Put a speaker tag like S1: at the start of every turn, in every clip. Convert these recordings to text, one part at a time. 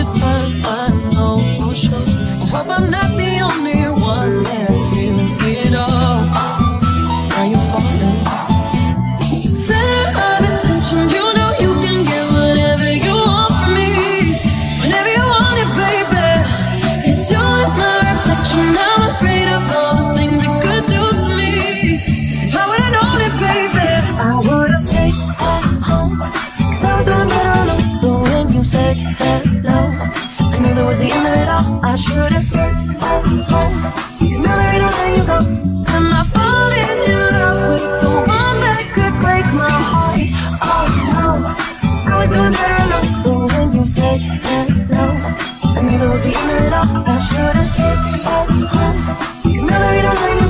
S1: this time I know for sure. I hope I'm not the only one that feels it all. Now you're falling. Center of attention, you know you can get whatever you want from me. Whenever you want it, baby. It's you and my reflection. I'm afraid of all the things it could do to me. If I would've known it, baby, I would've stayed at home. Cause I was alone. When you said was the end of it all. I should've stayed at home. Now I don't let you go, am I falling in love with the one that could break my heart? Oh no, I was doing better alone. When you said hello, I knew that was the end of it all. I should've stayed at home. Now I don't let you go,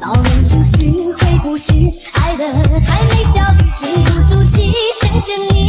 S1: 老人情绪回不去，爱的还没
S2: 消，沉不住气，想见你。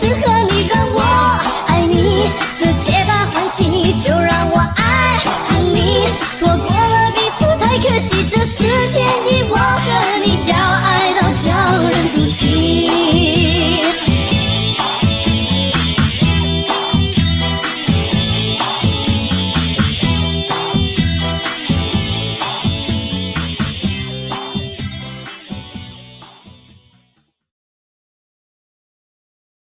S2: 时刻